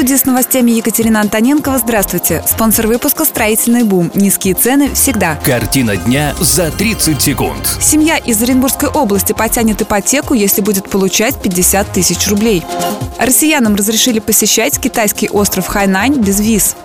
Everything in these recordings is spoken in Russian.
Студии с новостями Екатерина Антоненкова. Здравствуйте. Спонсор выпуска «Строительный бум». Низкие цены всегда. Картина дня за 30 секунд. Семья из Оренбургской области потянет ипотеку, если будет получать 50 тысяч рублей. Россиянам разрешили посещать китайский остров Хайнань без виз.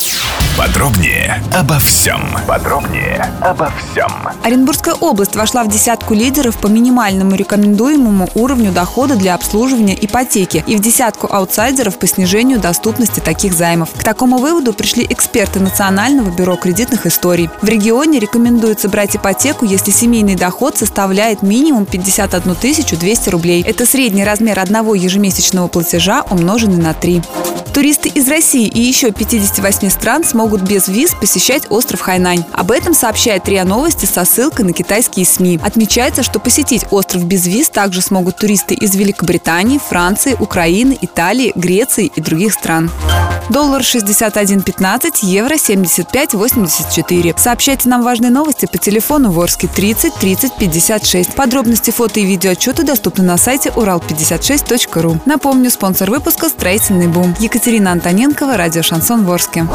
Подробнее обо всем. Подробнее обо всем. Оренбургская область вошла в десятку лидеров по минимальному рекомендуемому уровню дохода для обслуживания ипотеки и в десятку аутсайдеров по снижению доступности таких займов. К такому выводу пришли эксперты Национального бюро кредитных историй. В регионе рекомендуется брать ипотеку, если семейный доход составляет минимум 51 200 рублей. Это средний размер одного ежемесячного платежа, умноженный на 3. Туристы из России и еще 58 стран смогут без виз посещать остров Хайнань. Об этом сообщает РИА Новости со ссылкой на китайские СМИ. Отмечается, что посетить остров без виз также смогут туристы из Великобритании, Франции, Украины, Италии, Греции и других стран. Доллар 61.15, евро 75.84. Сообщайте нам важные новости по телефону Ворске 30 30 56. Подробности фото и видеоотчеты доступны на сайте урал56.ру. Напомню, спонсор выпуска «Строительный бум». Екатерина Антоненкова, радио «Шансон Ворске».